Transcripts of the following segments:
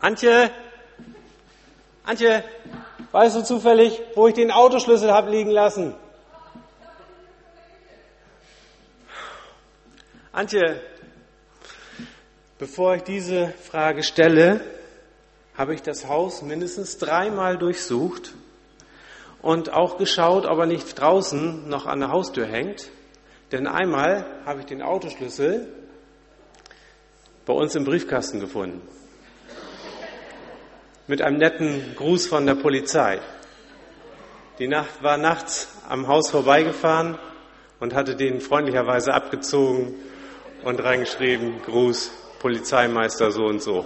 Antje? Antje, weißt du zufällig, wo ich den Autoschlüssel habe liegen lassen? Antje, bevor ich diese Frage stelle, habe ich das Haus mindestens dreimal durchsucht und auch geschaut, ob er nicht draußen noch an der Haustür hängt. Denn einmal habe ich den Autoschlüssel bei uns im Briefkasten gefunden. Mit einem netten Gruß von der Polizei. Die Nacht war nachts am Haus vorbeigefahren und hatte den freundlicherweise abgezogen und reingeschrieben, Gruß, Polizeimeister so und so.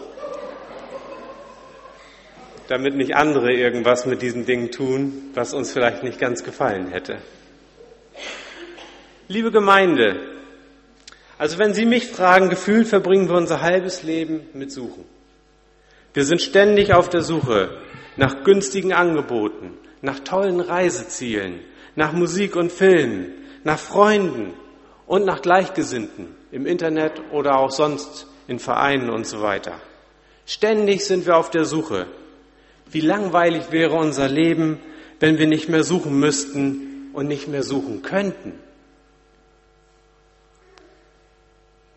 Damit nicht andere irgendwas mit diesen Dingen tun, was uns vielleicht nicht ganz gefallen hätte. Liebe Gemeinde, also wenn Sie mich fragen, gefühlt verbringen wir unser halbes Leben mit Suchen. Wir sind ständig auf der Suche nach günstigen Angeboten, nach tollen Reisezielen, nach Musik und Filmen, nach Freunden und nach Gleichgesinnten im Internet oder auch sonst in Vereinen und so weiter. Ständig sind wir auf der Suche. Wie langweilig wäre unser Leben, wenn wir nicht mehr suchen müssten und nicht mehr suchen könnten.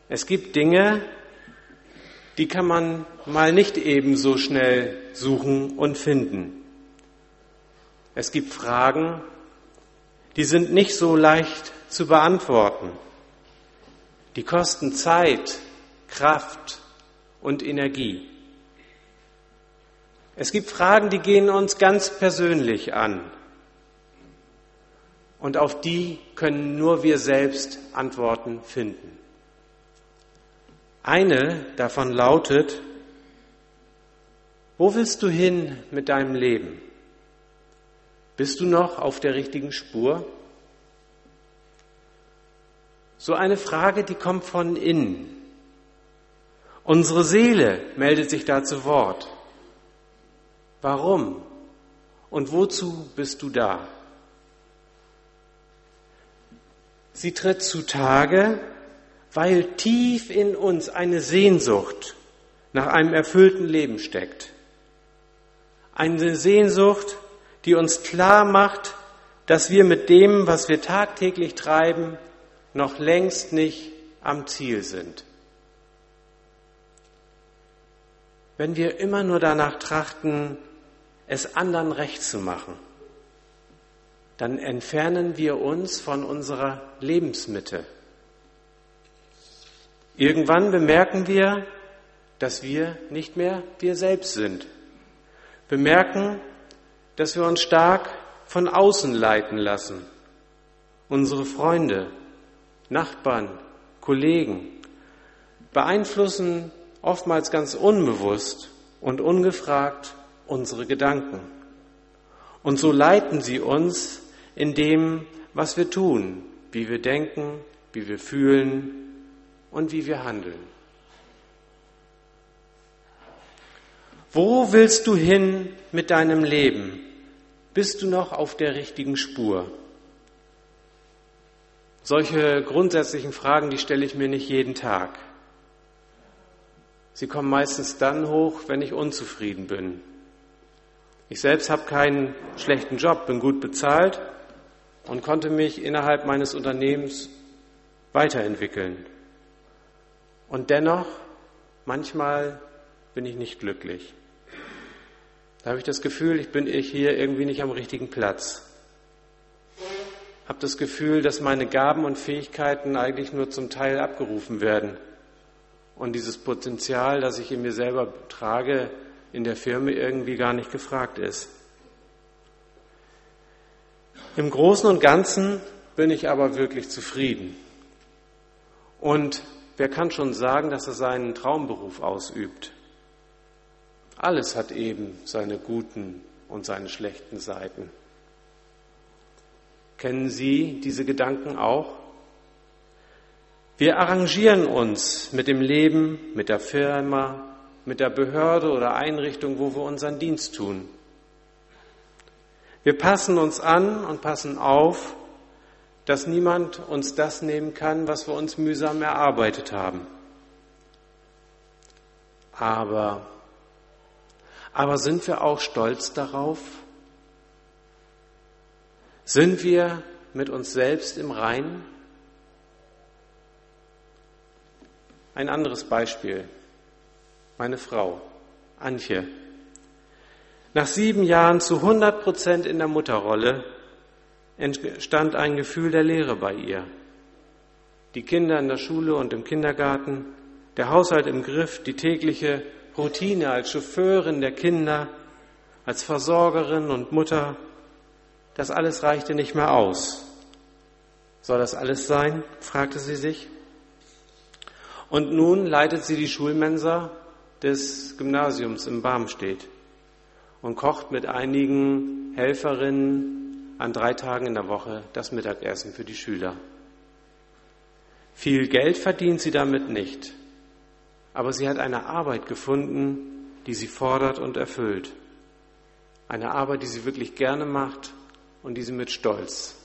Es gibt Dinge, die kann man mal nicht ebenso schnell suchen und finden. Es gibt Fragen, die sind nicht so leicht zu beantworten. Die kosten Zeit, Kraft und Energie. Es gibt Fragen, die gehen uns ganz persönlich an. Und auf die können nur wir selbst Antworten finden. Eine davon lautet, wo willst du hin mit deinem Leben? Bist du noch auf der richtigen Spur? So eine Frage, die kommt von innen. Unsere Seele meldet sich da zu Wort. Warum und wozu bist du da? Sie tritt zutage, weil tief in uns eine Sehnsucht nach einem erfüllten Leben steckt. Eine Sehnsucht, die uns klar macht, dass wir mit dem, was wir tagtäglich treiben, noch längst nicht am Ziel sind. Wenn wir immer nur danach trachten, es anderen recht zu machen, dann entfernen wir uns von unserer Lebensmitte. Irgendwann bemerken wir, dass wir nicht mehr wir selbst sind. Bemerken, dass wir uns stark von außen leiten lassen. Unsere Freunde, Nachbarn, Kollegen beeinflussen oftmals ganz unbewusst und ungefragt unsere Gedanken. Und so leiten sie uns in dem, was wir tun, wie wir denken, wie wir fühlen, und wie wir handeln. Wo willst du hin mit deinem Leben? Bist du noch auf der richtigen Spur? Solche grundsätzlichen Fragen, die stelle ich mir nicht jeden Tag. Sie kommen meistens dann hoch, wenn ich unzufrieden bin. Ich selbst habe keinen schlechten Job, bin gut bezahlt und konnte mich innerhalb meines Unternehmens weiterentwickeln. Und dennoch, manchmal bin ich nicht glücklich. Da habe ich das Gefühl, ich bin hier irgendwie nicht am richtigen Platz. Habe das Gefühl, dass meine Gaben und Fähigkeiten eigentlich nur zum Teil abgerufen werden. Und dieses Potenzial, das ich in mir selber trage, in der Firma irgendwie gar nicht gefragt ist. Im Großen und Ganzen bin ich aber wirklich zufrieden. Und Wer kann schon sagen, dass er seinen Traumberuf ausübt? Alles hat eben seine guten und seine schlechten Seiten. Kennen Sie diese Gedanken auch? Wir arrangieren uns mit dem Leben, mit der Firma, mit der Behörde oder Einrichtung, wo wir unseren Dienst tun. Wir passen uns an und passen auf, dass niemand uns das nehmen kann, was wir uns mühsam erarbeitet haben. Aber Aber sind wir auch stolz darauf? Sind wir mit uns selbst im Reinen? Ein anderes Beispiel. Meine Frau, Antje. Nach sieben Jahren zu 100 Prozent in der Mutterrolle entstand ein Gefühl der Leere bei ihr. Die Kinder in der Schule und im Kindergarten, der Haushalt im Griff, die tägliche Routine als Chauffeurin der Kinder, als Versorgerin und Mutter, das alles reichte nicht mehr aus. Soll das alles sein? fragte sie sich. Und nun leitet sie die Schulmensa des Gymnasiums im Barmstedt und kocht mit einigen Helferinnen an drei Tagen in der Woche das Mittagessen für die Schüler. Viel Geld verdient sie damit nicht, aber sie hat eine Arbeit gefunden, die sie fordert und erfüllt. Eine Arbeit, die sie wirklich gerne macht und die sie mit Stolz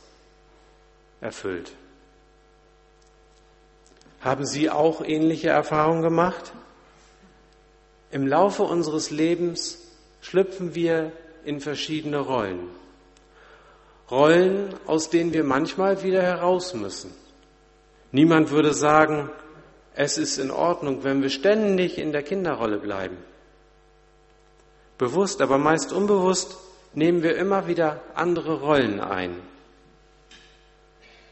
erfüllt. Haben Sie auch ähnliche Erfahrungen gemacht? Im Laufe unseres Lebens schlüpfen wir in verschiedene Rollen. Rollen, aus denen wir manchmal wieder heraus müssen. Niemand würde sagen, es ist in Ordnung, wenn wir ständig in der Kinderrolle bleiben. Bewusst, aber meist unbewusst nehmen wir immer wieder andere Rollen ein.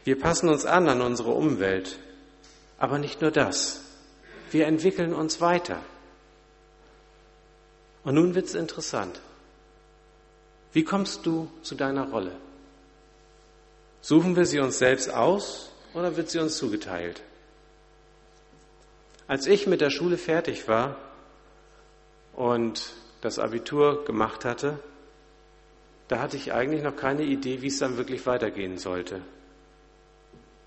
Wir passen uns an an unsere Umwelt, aber nicht nur das. Wir entwickeln uns weiter. Und nun wird es interessant. Wie kommst du zu deiner Rolle? Suchen wir sie uns selbst aus oder wird sie uns zugeteilt? Als ich mit der Schule fertig war und das Abitur gemacht hatte, da hatte ich eigentlich noch keine Idee, wie es dann wirklich weitergehen sollte.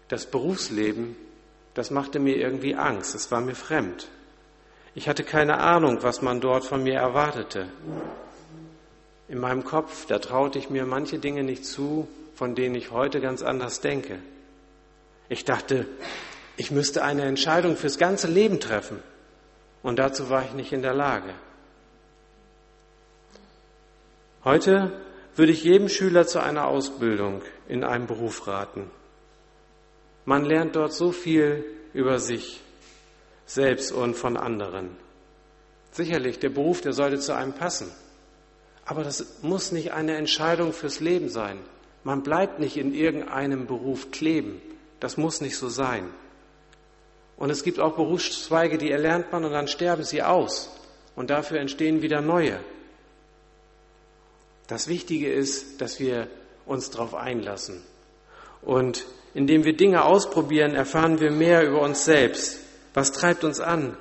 Das Berufsleben, das machte mir irgendwie Angst, es war mir fremd. Ich hatte keine Ahnung, was man dort von mir erwartete. In meinem Kopf, da traute ich mir manche Dinge nicht zu, von denen ich heute ganz anders denke. Ich dachte, ich müsste eine Entscheidung fürs ganze Leben treffen. Und dazu war ich nicht in der Lage. Heute würde ich jedem Schüler zu einer Ausbildung in einem Beruf raten. Man lernt dort so viel über sich selbst und von anderen. Sicherlich, der Beruf, der sollte zu einem passen. Aber das muss nicht eine Entscheidung fürs Leben sein. Man bleibt nicht in irgendeinem Beruf kleben. Das muss nicht so sein. Und es gibt auch Berufszweige, die erlernt man und dann sterben sie aus. Und dafür entstehen wieder neue. Das Wichtige ist, dass wir uns darauf einlassen. Und indem wir Dinge ausprobieren, erfahren wir mehr über uns selbst. Was treibt uns an?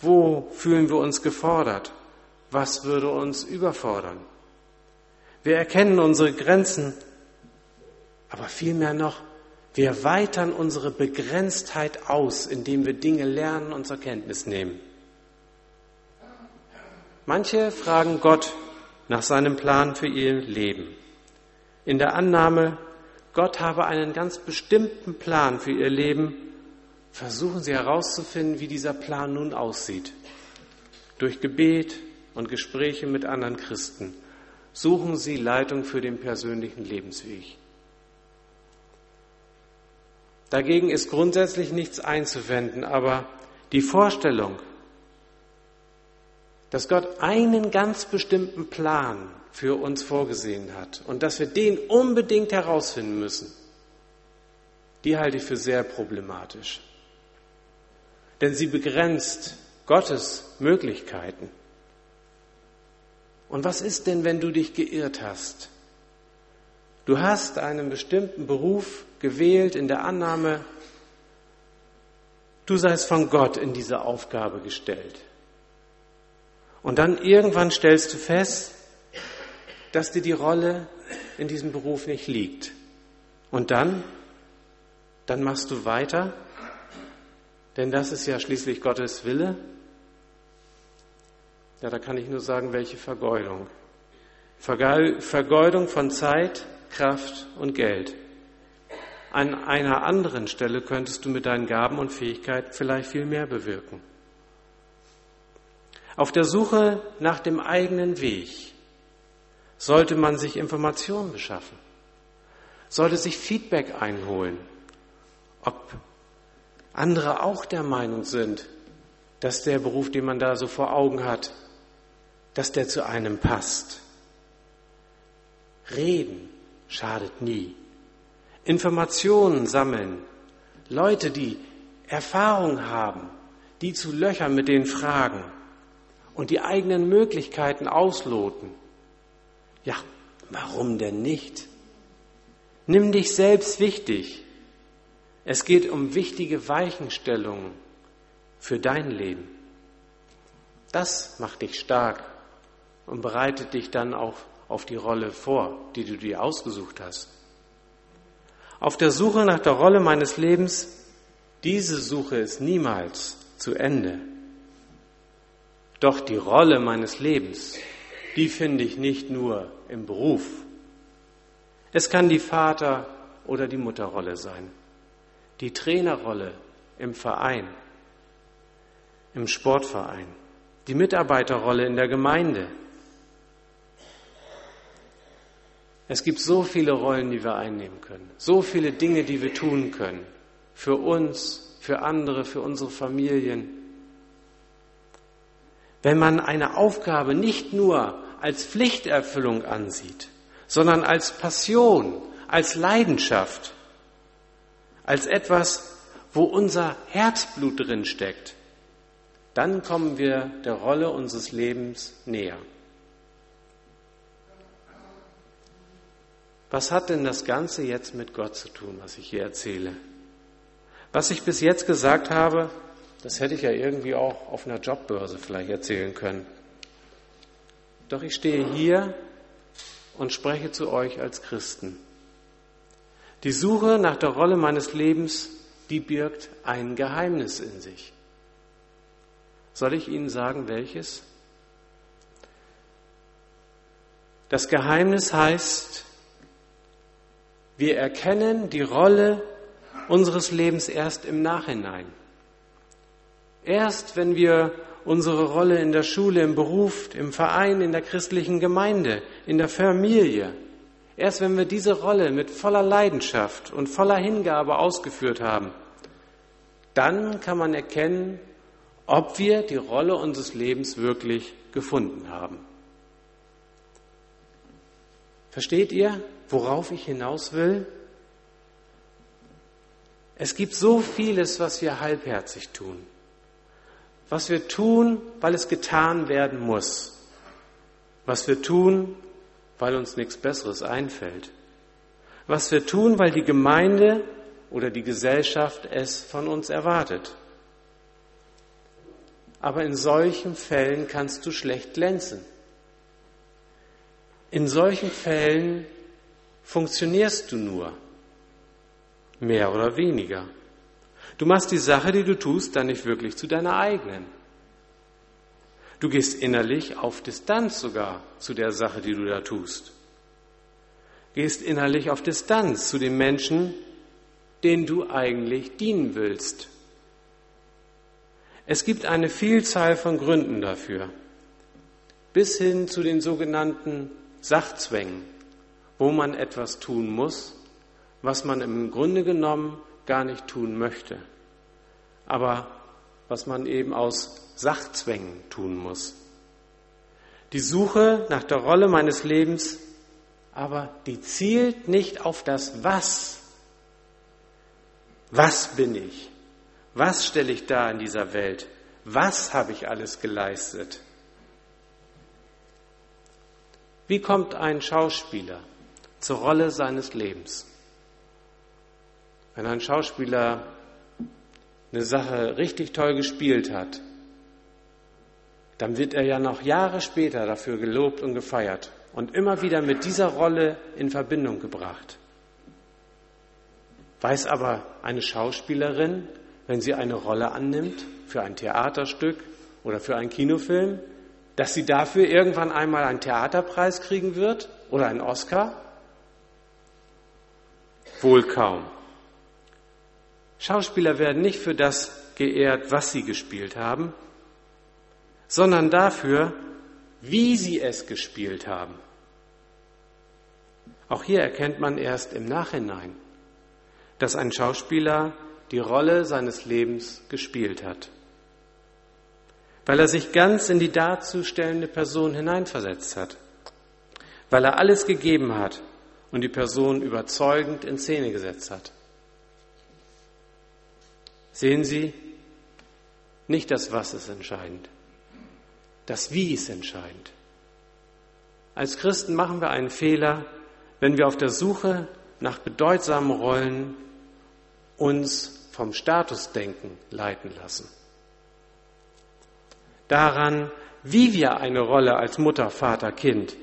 Wo fühlen wir uns gefordert? Was würde uns überfordern? Wir erkennen unsere Grenzen, aber vielmehr noch, wir erweitern unsere Begrenztheit aus, indem wir Dinge lernen und zur Kenntnis nehmen. Manche fragen Gott nach seinem Plan für ihr Leben. In der Annahme, Gott habe einen ganz bestimmten Plan für ihr Leben, versuchen sie herauszufinden, wie dieser Plan nun aussieht. Durch Gebet und Gespräche mit anderen Christen suchen sie Leitung für den persönlichen Lebensweg. Dagegen ist grundsätzlich nichts einzuwenden, aber die Vorstellung, dass Gott einen ganz bestimmten Plan für uns vorgesehen hat und dass wir den unbedingt herausfinden müssen, die halte ich für sehr problematisch. Denn sie begrenzt Gottes Möglichkeiten. Und was ist denn, wenn du dich geirrt hast? Du hast einen bestimmten Beruf gewählt in der Annahme, du seist von Gott in diese Aufgabe gestellt. Und dann irgendwann stellst du fest, dass dir die Rolle in diesem Beruf nicht liegt. Und dann, dann machst du weiter, denn das ist ja schließlich Gottes Wille. Ja, da kann ich nur sagen, welche Vergeudung. Vergeudung von Zeit, Kraft und Geld. An einer anderen Stelle könntest du mit deinen Gaben und Fähigkeiten vielleicht viel mehr bewirken. Auf der Suche nach dem eigenen Weg sollte man sich Informationen beschaffen, sollte sich Feedback einholen, ob andere auch der Meinung sind, dass der Beruf, den man da so vor Augen hat, dass der zu einem passt. Reden schadet nie. Informationen sammeln. Leute, die Erfahrung haben, die zu löchern mit den Fragen und die eigenen Möglichkeiten ausloten. Ja, warum denn nicht? Nimm dich selbst wichtig. Es geht um wichtige Weichenstellungen für dein Leben. Das macht dich stark und bereitet dich dann auch auf die Rolle vor, die du dir ausgesucht hast. Auf der Suche nach der Rolle meines Lebens, diese Suche ist niemals zu Ende. Doch die Rolle meines Lebens, die finde ich nicht nur im Beruf. Es kann die Vater- oder die Mutterrolle sein, die Trainerrolle im Verein, im Sportverein, die Mitarbeiterrolle in der Gemeinde. Es gibt so viele Rollen, die wir einnehmen können, so viele Dinge, die wir tun können, für uns, für andere, für unsere Familien. Wenn man eine Aufgabe nicht nur als Pflichterfüllung ansieht, sondern als Passion, als Leidenschaft, als etwas, wo unser Herzblut drin steckt, dann kommen wir der Rolle unseres Lebens näher. Was hat denn das Ganze jetzt mit Gott zu tun, was ich hier erzähle? Was ich bis jetzt gesagt habe, das hätte ich ja irgendwie auch auf einer Jobbörse vielleicht erzählen können. Doch ich stehe hier und spreche zu euch als Christen. Die Suche nach der Rolle meines Lebens, die birgt ein Geheimnis in sich. Soll ich Ihnen sagen, welches? Das Geheimnis heißt, wir erkennen die Rolle unseres Lebens erst im Nachhinein. Erst wenn wir unsere Rolle in der Schule, im Beruf, im Verein, in der christlichen Gemeinde, in der Familie, erst wenn wir diese Rolle mit voller Leidenschaft und voller Hingabe ausgeführt haben, dann kann man erkennen, ob wir die Rolle unseres Lebens wirklich gefunden haben. Versteht ihr, worauf ich hinaus will? Es gibt so vieles, was wir halbherzig tun was wir tun, weil es getan werden muss, was wir tun, weil uns nichts Besseres einfällt, was wir tun, weil die Gemeinde oder die Gesellschaft es von uns erwartet. Aber in solchen Fällen kannst du schlecht glänzen. In solchen Fällen funktionierst du nur, mehr oder weniger. Du machst die Sache, die du tust, dann nicht wirklich zu deiner eigenen. Du gehst innerlich auf Distanz sogar zu der Sache, die du da tust. Gehst innerlich auf Distanz zu den Menschen, denen du eigentlich dienen willst. Es gibt eine Vielzahl von Gründen dafür, bis hin zu den sogenannten Sachzwängen, wo man etwas tun muss, was man im Grunde genommen gar nicht tun möchte, aber was man eben aus Sachzwängen tun muss. Die Suche nach der Rolle meines Lebens, aber die zielt nicht auf das Was. Was bin ich? Was stelle ich da in dieser Welt? Was habe ich alles geleistet? Wie kommt ein Schauspieler zur Rolle seines Lebens? Wenn ein Schauspieler eine Sache richtig toll gespielt hat, dann wird er ja noch Jahre später dafür gelobt und gefeiert und immer wieder mit dieser Rolle in Verbindung gebracht. Weiß aber eine Schauspielerin, wenn sie eine Rolle annimmt für ein Theaterstück oder für einen Kinofilm, dass sie dafür irgendwann einmal einen Theaterpreis kriegen wird oder einen Oscar? Wohl kaum. Schauspieler werden nicht für das geehrt, was sie gespielt haben. sondern dafür, wie sie es gespielt haben. Auch hier erkennt man erst im Nachhinein, dass ein Schauspieler die Rolle seines Lebens gespielt hat, weil er sich ganz in die darzustellende Person hineinversetzt hat, weil er alles gegeben hat und die Person überzeugend in Szene gesetzt hat. Sehen Sie, nicht das Was ist entscheidend, das Wie ist entscheidend. Als Christen machen wir einen Fehler, wenn wir auf der Suche nach bedeutsamen Rollen uns vom Statusdenken leiten lassen. Daran, wie wir eine Rolle als Mutter, Vater, Kind,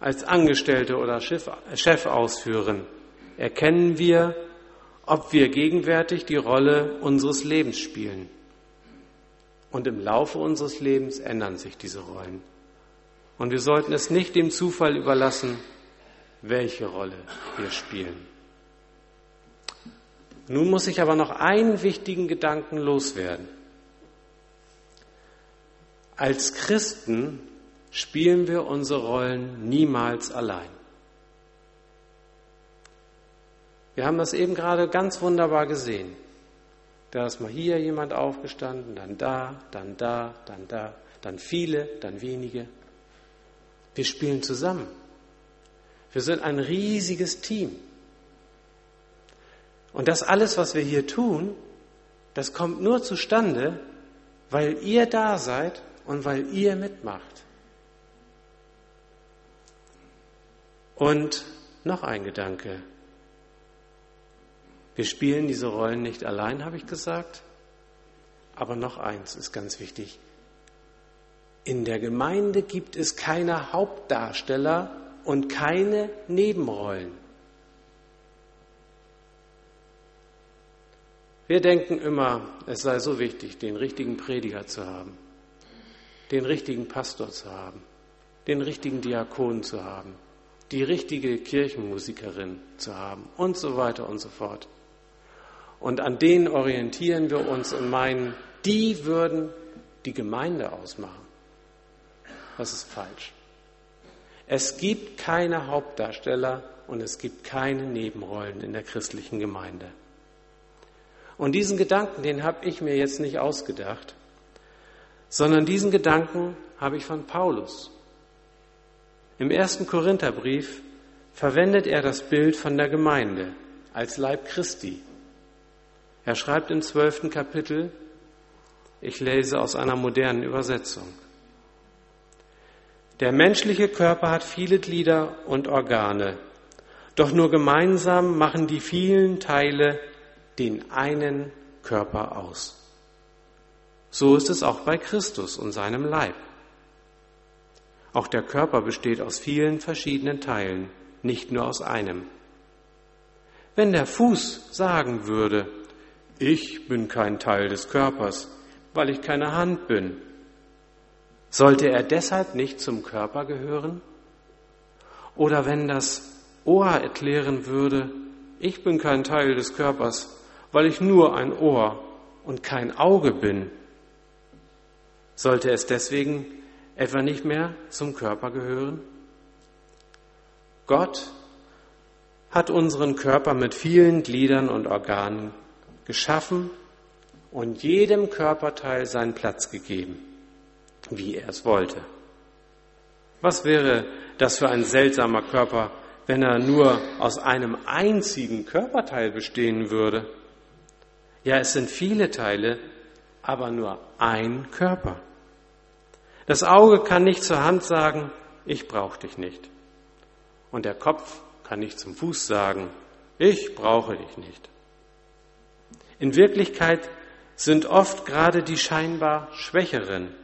als Angestellte oder Chef ausführen, erkennen wir, ob wir gegenwärtig die Rolle unseres Lebens spielen. Und im Laufe unseres Lebens ändern sich diese Rollen. Und wir sollten es nicht dem Zufall überlassen, welche Rolle wir spielen. Nun muss ich aber noch einen wichtigen Gedanken loswerden. Als Christen spielen wir unsere Rollen niemals allein. Wir haben das eben gerade ganz wunderbar gesehen. Da ist mal hier jemand aufgestanden, dann da, dann da, dann da, dann viele, dann wenige. Wir spielen zusammen. Wir sind ein riesiges Team. Und das alles, was wir hier tun, das kommt nur zustande, weil ihr da seid und weil ihr mitmacht. Und noch ein Gedanke. Wir spielen diese Rollen nicht allein, habe ich gesagt. Aber noch eins ist ganz wichtig. In der Gemeinde gibt es keine Hauptdarsteller und keine Nebenrollen. Wir denken immer, es sei so wichtig, den richtigen Prediger zu haben, den richtigen Pastor zu haben, den richtigen Diakon zu haben, die richtige Kirchenmusikerin zu haben und so weiter und so fort. Und an denen orientieren wir uns und meinen, die würden die Gemeinde ausmachen. Das ist falsch. Es gibt keine Hauptdarsteller und es gibt keine Nebenrollen in der christlichen Gemeinde. Und diesen Gedanken, den habe ich mir jetzt nicht ausgedacht, sondern diesen Gedanken habe ich von Paulus. Im ersten Korintherbrief verwendet er das Bild von der Gemeinde als Leib Christi. Er schreibt im zwölften Kapitel, ich lese aus einer modernen Übersetzung. Der menschliche Körper hat viele Glieder und Organe, doch nur gemeinsam machen die vielen Teile den einen Körper aus. So ist es auch bei Christus und seinem Leib. Auch der Körper besteht aus vielen verschiedenen Teilen, nicht nur aus einem. Wenn der Fuß sagen würde, ich bin kein Teil des Körpers, weil ich keine Hand bin. Sollte er deshalb nicht zum Körper gehören? Oder wenn das Ohr erklären würde, ich bin kein Teil des Körpers, weil ich nur ein Ohr und kein Auge bin, sollte es deswegen etwa nicht mehr zum Körper gehören? Gott hat unseren Körper mit vielen Gliedern und Organen geschaffen und jedem Körperteil seinen Platz gegeben, wie er es wollte. Was wäre das für ein seltsamer Körper, wenn er nur aus einem einzigen Körperteil bestehen würde? Ja, es sind viele Teile, aber nur ein Körper. Das Auge kann nicht zur Hand sagen, ich brauche dich nicht. Und der Kopf kann nicht zum Fuß sagen, ich brauche dich nicht. In Wirklichkeit sind oft gerade die scheinbar schwächeren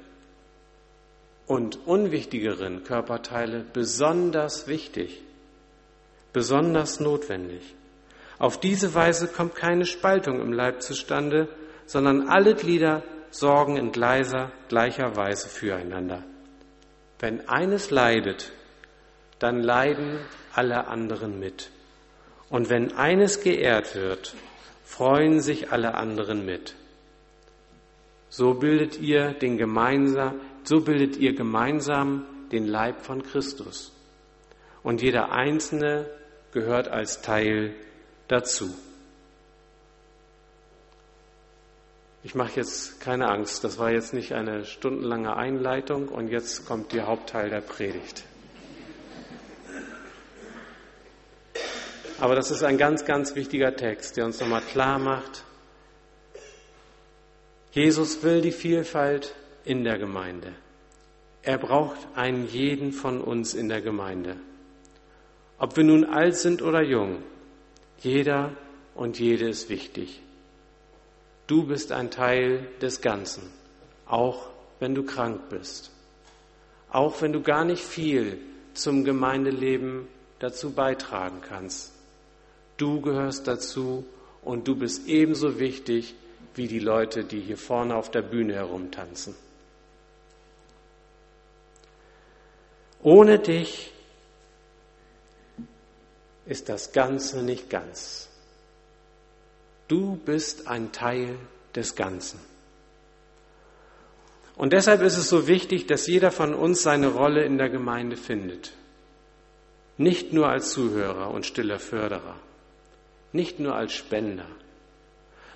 und unwichtigeren Körperteile besonders wichtig, besonders notwendig. Auf diese Weise kommt keine Spaltung im Leib zustande, sondern alle Glieder sorgen in gleiser, gleicher Weise füreinander. Wenn eines leidet, dann leiden alle anderen mit. Und wenn eines geehrt wird, freuen sich alle anderen mit. So bildet ihr den gemeinsam, so bildet ihr gemeinsam den Leib von Christus. Und jeder Einzelne gehört als Teil dazu. Ich mache jetzt keine Angst, das war jetzt nicht eine stundenlange Einleitung und jetzt kommt der Hauptteil der Predigt. Aber das ist ein ganz, ganz wichtiger Text, der uns nochmal klar macht, Jesus will die Vielfalt in der Gemeinde. Er braucht einen jeden von uns in der Gemeinde. Ob wir nun alt sind oder jung, jeder und jede ist wichtig. Du bist ein Teil des Ganzen, auch wenn du krank bist, auch wenn du gar nicht viel zum Gemeindeleben dazu beitragen kannst. Du gehörst dazu und du bist ebenso wichtig wie die Leute, die hier vorne auf der Bühne herumtanzen. Ohne dich ist das Ganze nicht ganz. Du bist ein Teil des Ganzen. Und deshalb ist es so wichtig, dass jeder von uns seine Rolle in der Gemeinde findet. Nicht nur als Zuhörer und stiller Förderer, nicht nur als Spender,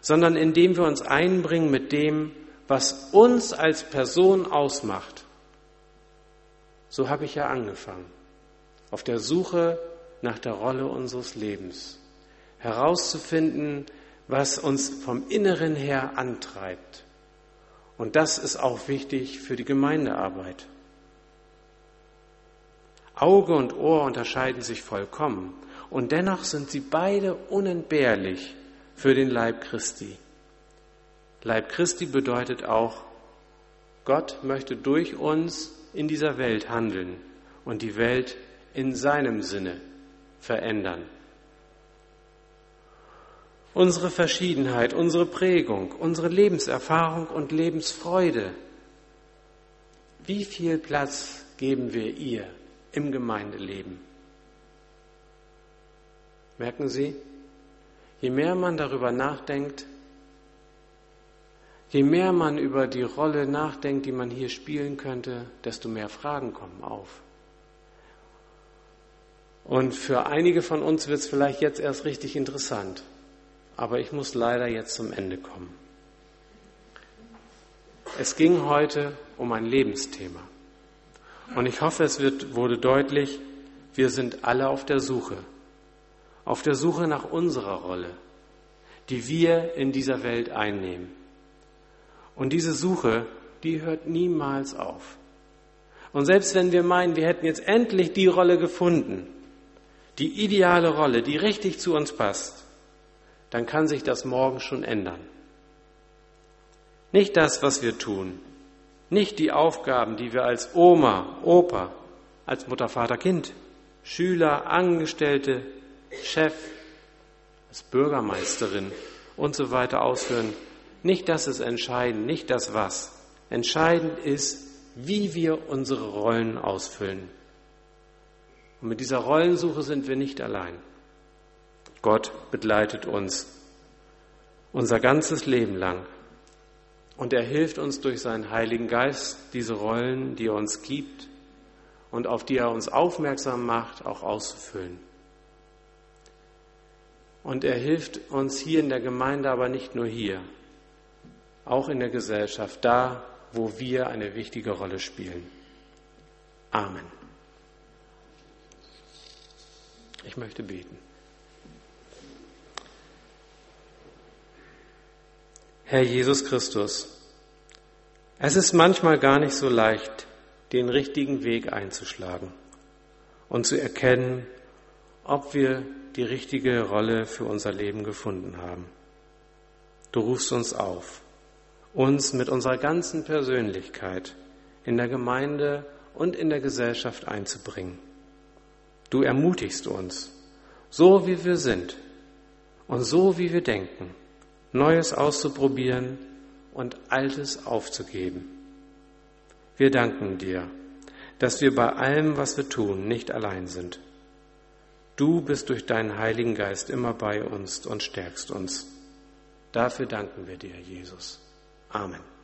sondern indem wir uns einbringen mit dem, was uns als Person ausmacht. So habe ich ja angefangen, auf der Suche nach der Rolle unseres Lebens, herauszufinden, was uns vom Inneren her antreibt. Und das ist auch wichtig für die Gemeindearbeit. Auge und Ohr unterscheiden sich vollkommen und dennoch sind sie beide unentbehrlich für den Leib Christi. Leib Christi bedeutet auch, Gott möchte durch uns in dieser Welt handeln und die Welt in seinem Sinne verändern. Unsere Verschiedenheit, unsere Prägung, unsere Lebenserfahrung und Lebensfreude. Wie viel Platz geben wir ihr im Gemeindeleben? Merken Sie, je mehr man darüber nachdenkt, je mehr man über die Rolle nachdenkt, die man hier spielen könnte, desto mehr Fragen kommen auf. Und für einige von uns wird es vielleicht jetzt erst richtig interessant. Aber ich muss leider jetzt zum Ende kommen. Es ging heute um ein Lebensthema. Und ich hoffe, es wird, wurde deutlich, wir sind alle auf der Suche. Auf der Suche nach unserer Rolle, die wir in dieser Welt einnehmen. Und diese Suche, die hört niemals auf. Und selbst wenn wir meinen, wir hätten jetzt endlich die Rolle gefunden, die ideale Rolle, die richtig zu uns passt, dann kann sich das morgen schon ändern. Nicht das, was wir tun, nicht die Aufgaben, die wir als Oma, Opa, als Mutter, Vater, Kind, Schüler, Angestellte, Chef, als Bürgermeisterin und so weiter ausführen. Nicht das ist entscheidend, nicht das was. Entscheidend ist, wie wir unsere Rollen ausfüllen. Und mit dieser Rollensuche sind wir nicht allein. Gott begleitet uns unser ganzes Leben lang. Und er hilft uns durch seinen Heiligen Geist, diese Rollen, die er uns gibt und auf die er uns aufmerksam macht, auch auszufüllen. Und er hilft uns hier in der Gemeinde, aber nicht nur hier, auch in der Gesellschaft, da, wo wir eine wichtige Rolle spielen. Amen. Ich möchte beten. Herr Jesus Christus, es ist manchmal gar nicht so leicht, den richtigen Weg einzuschlagen und zu erkennen, ob wir die richtige Rolle für unser Leben gefunden haben. Du rufst uns auf, uns mit unserer ganzen Persönlichkeit in der Gemeinde und in der Gesellschaft einzubringen. Du ermutigst uns, so wie wir sind und so wie wir denken Neues auszuprobieren und Altes aufzugeben. Wir danken dir, dass wir bei allem, was wir tun, nicht allein sind. Du bist durch deinen Heiligen Geist immer bei uns und stärkst uns. Dafür danken wir dir, Jesus. Amen.